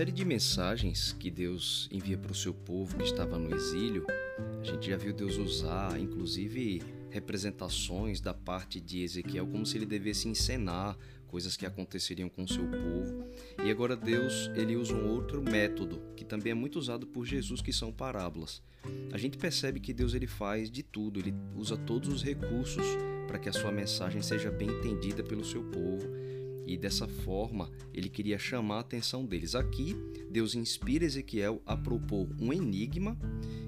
série de mensagens que Deus envia para o seu povo que estava no exílio, a gente já viu Deus usar, inclusive, representações da parte de Ezequiel como se ele devesse encenar coisas que aconteceriam com o seu povo. E agora Deus, ele usa um outro método, que também é muito usado por Jesus, que são parábolas. A gente percebe que Deus ele faz de tudo, ele usa todos os recursos para que a sua mensagem seja bem entendida pelo seu povo. E dessa forma, ele queria chamar a atenção deles. Aqui, Deus inspira Ezequiel a propor um enigma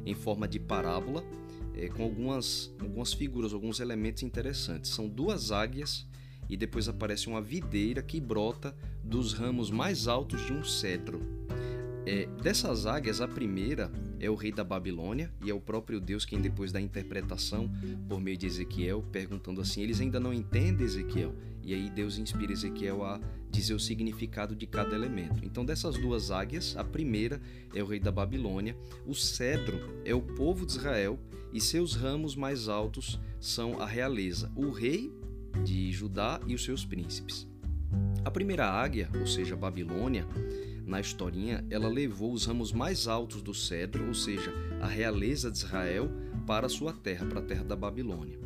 em forma de parábola, é, com algumas, algumas figuras, alguns elementos interessantes. São duas águias e depois aparece uma videira que brota dos ramos mais altos de um cedro. É, dessas águias, a primeira é o rei da Babilônia e é o próprio Deus quem, depois da interpretação por meio de Ezequiel, perguntando assim: eles ainda não entendem Ezequiel? E aí Deus inspira Ezequiel a dizer o significado de cada elemento. Então, dessas duas águias, a primeira é o rei da Babilônia, o cedro é o povo de Israel e seus ramos mais altos são a realeza, o rei de Judá e os seus príncipes. A primeira águia, ou seja, Babilônia, na historinha, ela levou os ramos mais altos do cedro, ou seja, a realeza de Israel, para sua terra, para a terra da Babilônia.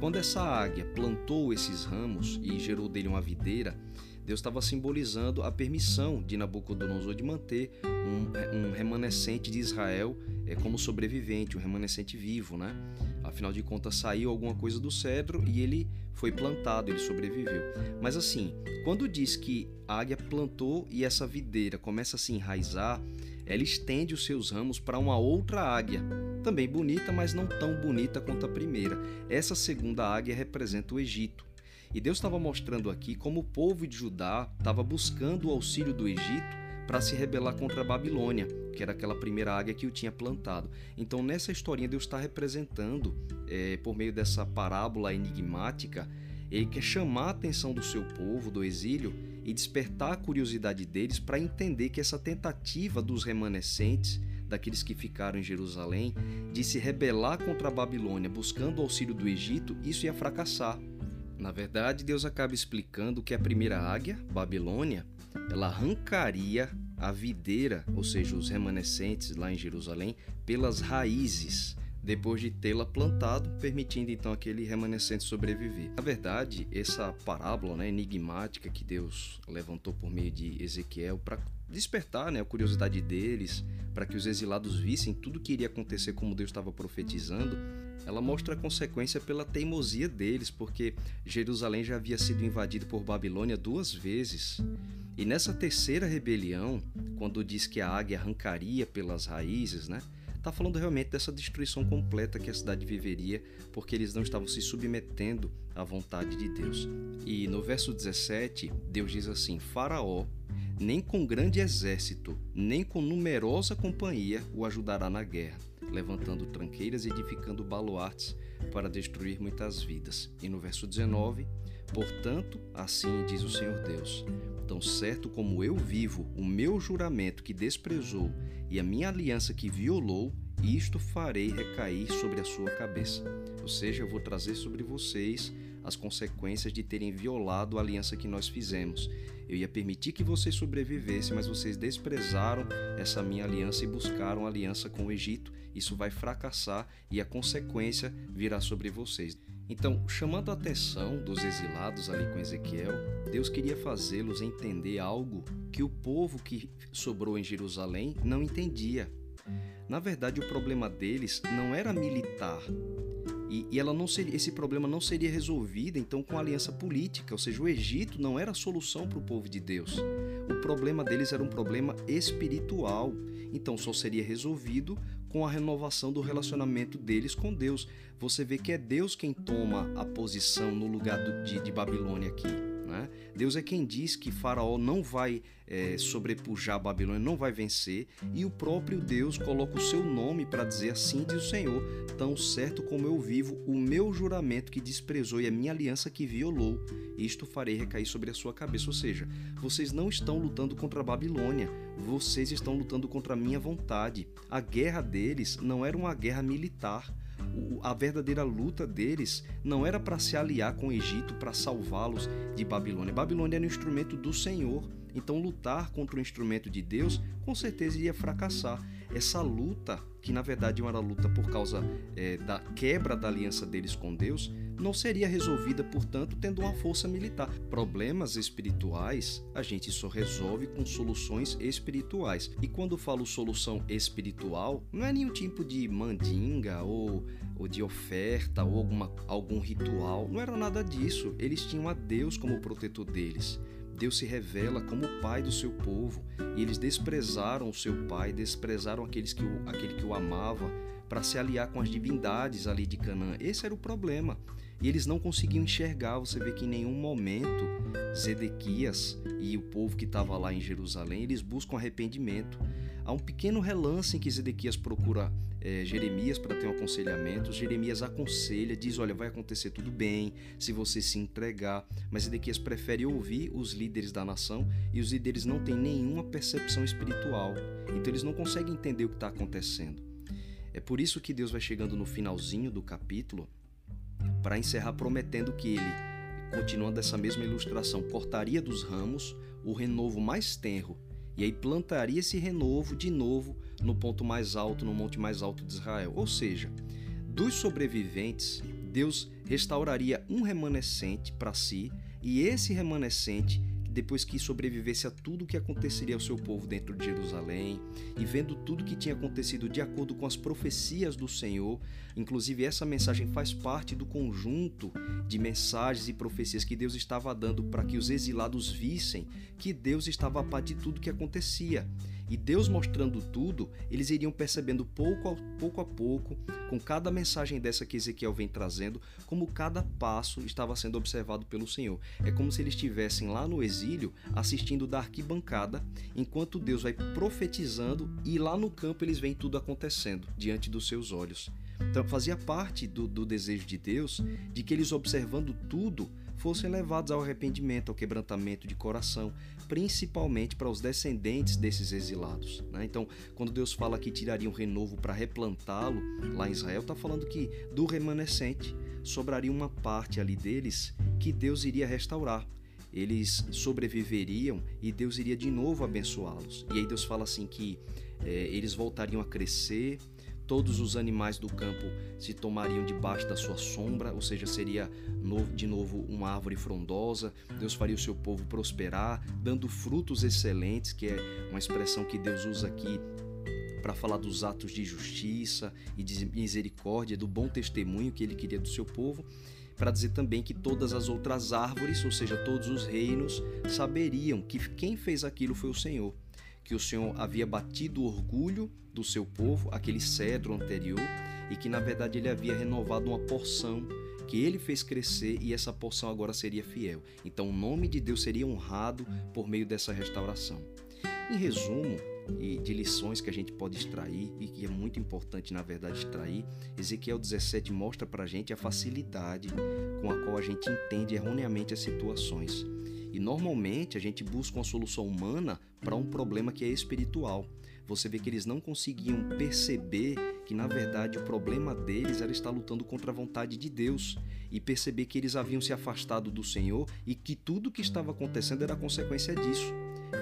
Quando essa águia plantou esses ramos e gerou dele uma videira, Deus estava simbolizando a permissão de Nabucodonosor de manter um, um remanescente de Israel é, como sobrevivente, um remanescente vivo, né? Afinal de contas, saiu alguma coisa do cedro e ele foi plantado, ele sobreviveu. Mas assim, quando diz que a águia plantou e essa videira começa a se enraizar, ela estende os seus ramos para uma outra águia, também bonita, mas não tão bonita quanto a primeira. Essa segunda águia representa o Egito. E Deus estava mostrando aqui como o povo de Judá estava buscando o auxílio do Egito para se rebelar contra a Babilônia, que era aquela primeira águia que o tinha plantado. Então, nessa historinha, Deus está representando, é, por meio dessa parábola enigmática, ele quer chamar a atenção do seu povo, do exílio, e despertar a curiosidade deles para entender que essa tentativa dos remanescentes, daqueles que ficaram em Jerusalém, de se rebelar contra a Babilônia buscando o auxílio do Egito, isso ia fracassar. Na verdade, Deus acaba explicando que a primeira águia, Babilônia, ela arrancaria a videira, ou seja, os remanescentes lá em Jerusalém, pelas raízes, depois de tê-la plantado, permitindo então aquele remanescente sobreviver. Na verdade, essa parábola né, enigmática que Deus levantou por meio de Ezequiel para despertar né, a curiosidade deles, para que os exilados vissem tudo que iria acontecer como Deus estava profetizando, ela mostra a consequência pela teimosia deles, porque Jerusalém já havia sido invadida por Babilônia duas vezes. E nessa terceira rebelião, quando diz que a águia arrancaria pelas raízes, né? Está falando realmente dessa destruição completa que a cidade viveria, porque eles não estavam se submetendo à vontade de Deus. E no verso 17, Deus diz assim: Faraó, nem com grande exército, nem com numerosa companhia o ajudará na guerra, levantando tranqueiras e edificando baluartes para destruir muitas vidas. E no verso 19, Portanto, assim diz o Senhor Deus: Tão certo como eu vivo, o meu juramento que desprezou e a minha aliança que violou, isto farei recair sobre a sua cabeça. Ou seja, eu vou trazer sobre vocês as consequências de terem violado a aliança que nós fizemos. Eu ia permitir que vocês sobrevivessem, mas vocês desprezaram essa minha aliança e buscaram aliança com o Egito. Isso vai fracassar e a consequência virá sobre vocês. Então, chamando a atenção dos exilados ali com Ezequiel, Deus queria fazê-los entender algo que o povo que sobrou em Jerusalém não entendia. Na verdade, o problema deles não era militar. E, e ela não seria, esse problema não seria resolvido então com aliança política, ou seja, o Egito não era a solução para o povo de Deus. O problema deles era um problema espiritual, então só seria resolvido com a renovação do relacionamento deles com Deus. Você vê que é Deus quem toma a posição no lugar do, de, de Babilônia aqui. Né? Deus é quem diz que Faraó não vai é, sobrepujar a Babilônia, não vai vencer, e o próprio Deus coloca o seu nome para dizer assim: diz o Senhor, tão certo como eu vivo, o meu juramento que desprezou e a minha aliança que violou, isto farei recair sobre a sua cabeça. Ou seja, vocês não estão lutando contra a Babilônia, vocês estão lutando contra a minha vontade. A guerra deles não era uma guerra militar a verdadeira luta deles não era para se aliar com o Egito para salvá-los de Babilônia. Babilônia era um instrumento do Senhor. Então, lutar contra o instrumento de Deus com certeza iria fracassar. Essa luta, que na verdade era uma luta por causa é, da quebra da aliança deles com Deus, não seria resolvida, portanto, tendo uma força militar. Problemas espirituais a gente só resolve com soluções espirituais. E quando falo solução espiritual, não é nenhum tipo de mandinga ou, ou de oferta ou alguma, algum ritual, não era nada disso. Eles tinham a Deus como protetor deles. Deus se revela como o pai do seu povo e eles desprezaram o seu pai, desprezaram aqueles que o, aquele que o amava para se aliar com as divindades ali de Canaã. Esse era o problema. E eles não conseguiam enxergar. Você vê que em nenhum momento Zedequias e o povo que estava lá em Jerusalém eles buscam arrependimento. Há um pequeno relance em que Zedequias procura é, Jeremias para ter um aconselhamento. Jeremias aconselha, diz: Olha, vai acontecer tudo bem se você se entregar. Mas Zedequias prefere ouvir os líderes da nação e os líderes não têm nenhuma percepção espiritual. Então eles não conseguem entender o que está acontecendo. É por isso que Deus vai chegando no finalzinho do capítulo para encerrar prometendo que ele, continuando essa mesma ilustração, cortaria dos ramos o renovo mais tenro e aí plantaria esse renovo de novo no ponto mais alto, no monte mais alto de Israel. Ou seja, dos sobreviventes, Deus restauraria um remanescente para si, e esse remanescente depois que sobrevivesse a tudo o que aconteceria ao seu povo dentro de Jerusalém e vendo tudo que tinha acontecido de acordo com as profecias do Senhor, inclusive essa mensagem faz parte do conjunto de mensagens e profecias que Deus estava dando para que os exilados vissem que Deus estava a par de tudo que acontecia e Deus mostrando tudo, eles iriam percebendo pouco a pouco, a pouco com cada mensagem dessa que Ezequiel vem trazendo, como cada passo estava sendo observado pelo Senhor. É como se eles estivessem lá no exílio assistindo da arquibancada, enquanto Deus vai profetizando e lá no campo eles veem tudo acontecendo diante dos seus olhos. Então fazia parte do, do desejo de Deus de que eles observando tudo fossem levados ao arrependimento, ao quebrantamento de coração, principalmente para os descendentes desses exilados. Né? Então, quando Deus fala que tiraria um renovo para replantá-lo lá em Israel, está falando que do remanescente sobraria uma parte ali deles que Deus iria restaurar. Eles sobreviveriam e Deus iria de novo abençoá-los. E aí Deus fala assim que é, eles voltariam a crescer, todos os animais do campo se tomariam debaixo da sua sombra, ou seja, seria de novo uma árvore frondosa. Deus faria o seu povo prosperar, dando frutos excelentes, que é uma expressão que Deus usa aqui para falar dos atos de justiça e de misericórdia, do bom testemunho que ele queria do seu povo, para dizer também que todas as outras árvores, ou seja, todos os reinos, saberiam que quem fez aquilo foi o Senhor que o Senhor havia batido o orgulho do seu povo, aquele cedro anterior, e que na verdade ele havia renovado uma porção que ele fez crescer e essa porção agora seria fiel. Então o nome de Deus seria honrado por meio dessa restauração. Em resumo, e de lições que a gente pode extrair e que é muito importante na verdade extrair, Ezequiel 17 mostra para a gente a facilidade com a qual a gente entende erroneamente as situações. E normalmente a gente busca uma solução humana para um problema que é espiritual. Você vê que eles não conseguiam perceber que na verdade o problema deles era estar lutando contra a vontade de Deus e perceber que eles haviam se afastado do Senhor e que tudo o que estava acontecendo era consequência disso.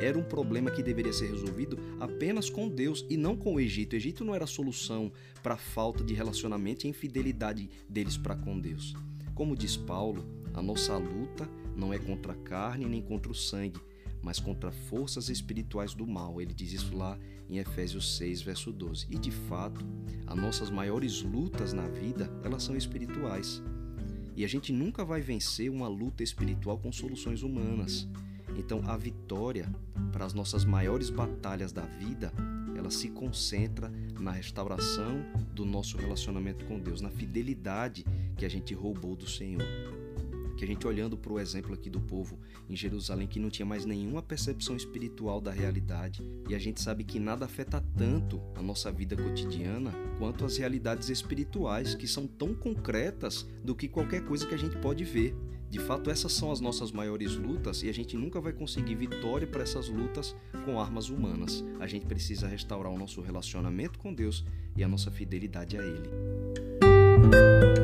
Era um problema que deveria ser resolvido apenas com Deus e não com o Egito. O Egito não era solução para a falta de relacionamento e infidelidade deles para com Deus. Como diz Paulo, a nossa luta não é contra a carne nem contra o sangue, mas contra forças espirituais do mal. Ele diz isso lá em Efésios 6, verso 12. E de fato, as nossas maiores lutas na vida, elas são espirituais. E a gente nunca vai vencer uma luta espiritual com soluções humanas. Então, a vitória para as nossas maiores batalhas da vida, ela se concentra na restauração do nosso relacionamento com Deus, na fidelidade que a gente roubou do Senhor que a gente olhando para o exemplo aqui do povo em Jerusalém que não tinha mais nenhuma percepção espiritual da realidade, e a gente sabe que nada afeta tanto a nossa vida cotidiana quanto as realidades espirituais que são tão concretas do que qualquer coisa que a gente pode ver. De fato, essas são as nossas maiores lutas e a gente nunca vai conseguir vitória para essas lutas com armas humanas. A gente precisa restaurar o nosso relacionamento com Deus e a nossa fidelidade a Ele.